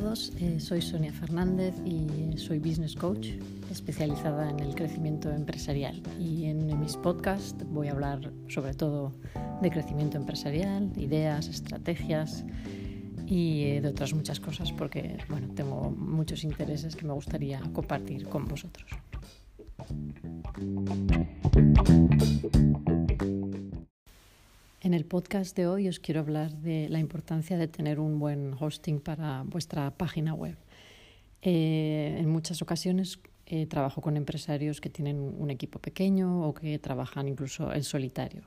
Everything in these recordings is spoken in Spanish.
todos, eh, soy Sonia Fernández y soy business coach especializada en el crecimiento empresarial. Y en mis podcasts voy a hablar sobre todo de crecimiento empresarial, ideas, estrategias y eh, de otras muchas cosas porque bueno, tengo muchos intereses que me gustaría compartir con vosotros. En el podcast de hoy os quiero hablar de la importancia de tener un buen hosting para vuestra página web. Eh, en muchas ocasiones eh, trabajo con empresarios que tienen un equipo pequeño o que trabajan incluso en solitario.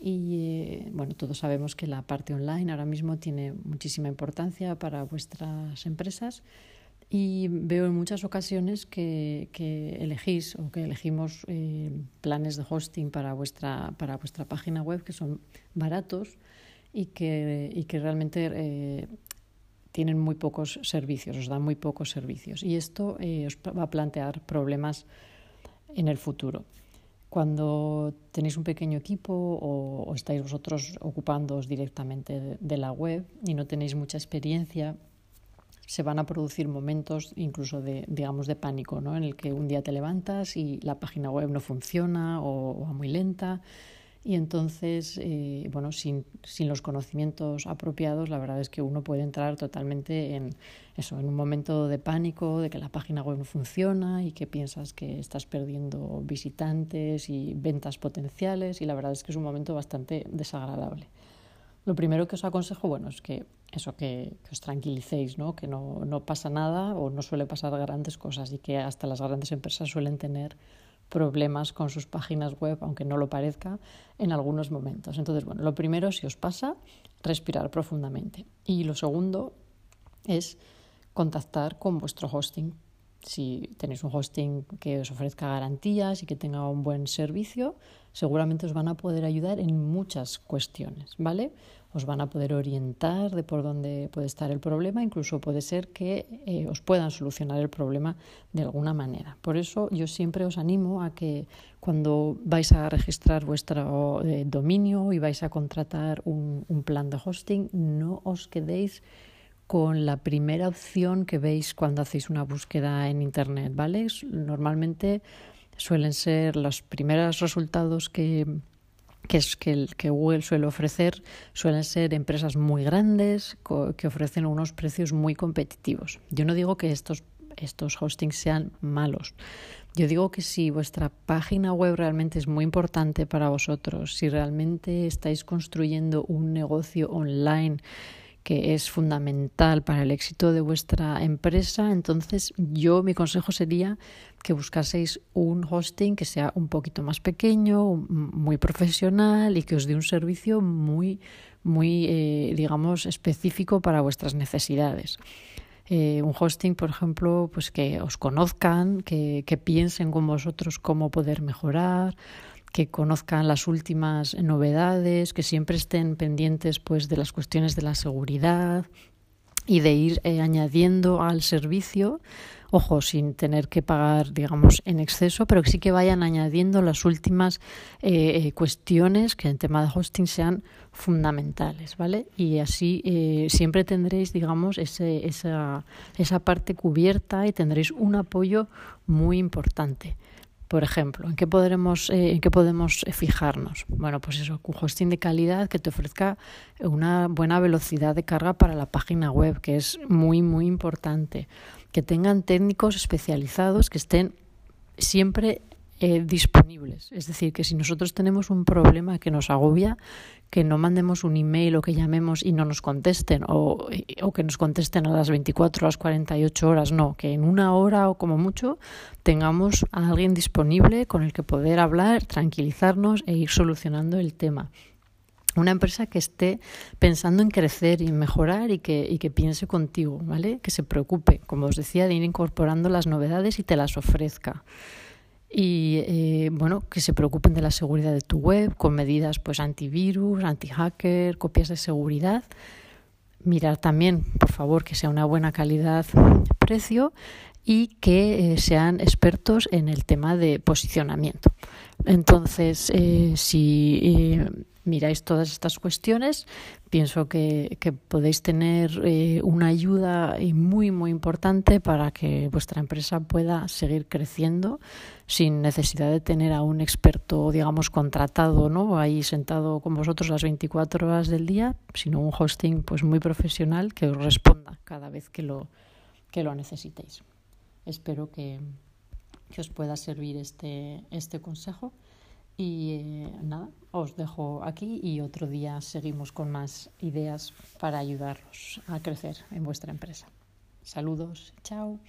Y eh, bueno, todos sabemos que la parte online ahora mismo tiene muchísima importancia para vuestras empresas y veo en muchas ocasiones que, elegís o que elegimos eh, planes de hosting para vuestra, para vuestra página web que son baratos y que, y que realmente eh, tienen muy pocos servicios, os dan muy pocos servicios. Y esto eh, os va a plantear problemas en el futuro. Cuando tenéis un pequeño equipo o, estáis vosotros ocupándoos directamente de la web y no tenéis mucha experiencia, se van a producir momentos incluso de, digamos, de pánico, ¿no? En el que un día te levantas y la página web no funciona o, va muy lenta. Y entonces, eh, bueno, sin, sin, los conocimientos apropiados, la verdad es que uno puede entrar totalmente en eso, en un momento de pánico, de que la página web no funciona y que piensas que estás perdiendo visitantes y ventas potenciales. Y la verdad es que es un momento bastante desagradable. Lo primero que os aconsejo, bueno, es que eso, que, os tranquilicéis, ¿no? que no, no, pasa nada o no suele pasar grandes cosas y que hasta las grandes empresas suelen tener problemas con sus páginas web, aunque no lo parezca, en algunos momentos. Entonces, bueno, lo primero, si os pasa, respirar profundamente. Y lo segundo es contactar con vuestro hosting. Si tenéis un hosting que os ofrezca garantías y que tenga un buen servicio, seguramente os van a poder ayudar en muchas cuestiones, ¿vale? Os van a poder orientar de por dónde puede estar el problema, incluso puede ser que eh, os puedan solucionar el problema de alguna manera. Por eso yo siempre os animo a que cuando vais a registrar vuestro eh, dominio y vais a contratar un, un plan de hosting, no os quedéis con la primera opción que veis cuando hacéis una búsqueda en Internet, ¿vale? Normalmente suelen ser los primeros resultados que, que, que, que Google suele ofrecer, suelen ser empresas muy grandes que ofrecen unos precios muy competitivos. Yo no digo que estos, estos hostings sean malos. Yo digo que si vuestra página web realmente es muy importante para vosotros, si realmente estáis construyendo un negocio online, que es fundamental para el éxito de vuestra empresa, entonces yo mi consejo sería que buscaseis un hosting que sea un poquito más pequeño, muy profesional y que os dé un servicio muy, muy, eh, digamos, específico para vuestras necesidades. Eh, un hosting, por ejemplo, pues que os conozcan, que, que piensen con vosotros cómo poder mejorar, que conozcan las últimas novedades, que siempre estén pendientes pues de las cuestiones de la seguridad y de ir eh, añadiendo al servicio, ojo, sin tener que pagar, digamos, en exceso, pero sí que vayan añadiendo las últimas eh, eh, cuestiones que en tema de hosting sean fundamentales, ¿vale? Y así siempre tendréis, digamos, ese, esa, esa parte cubierta y tendréis un apoyo muy importante. Por ejemplo, ¿en qué, podremos, eh, ¿en qué podemos fijarnos? Bueno, pues eso, un hosting de calidad que te ofrezca una buena velocidad de carga para la página web, que es muy, muy importante. Que tengan técnicos especializados que estén siempre eh, disponibles. Es decir, que si nosotros tenemos un problema que nos agobia, que no mandemos un email o que llamemos y no nos contesten o, o, que nos contesten a las 24 o las 48 horas, no, que en una hora o como mucho tengamos a alguien disponible con el que poder hablar, tranquilizarnos e ir solucionando el tema una empresa que esté pensando en crecer y en mejorar y que, y que piense contigo, ¿vale? Que se preocupe, como os decía, de ir incorporando las novedades y te las ofrezca y eh, bueno que se preocupen de la seguridad de tu web con medidas pues antivirus, anti-hacker, copias de seguridad. Mirar también, por favor, que sea una buena calidad precio y que eh, sean expertos en el tema de posicionamiento. Entonces, eh, si miráis todas estas cuestiones, pienso que, podéis tener eh, una ayuda muy, muy importante para que vuestra empresa pueda seguir creciendo sin necesidad de tener a un experto, digamos, contratado, ¿no? Ahí sentado con vosotros las 24 horas del día, sino un hosting pues muy profesional que os responda cada vez que lo, que lo necesitéis. Espero que, que os pueda servir este, este consejo. Y eh, nada, os dejo aquí y otro día seguimos con más ideas para ayudaros a crecer en vuestra empresa. Saludos, chao.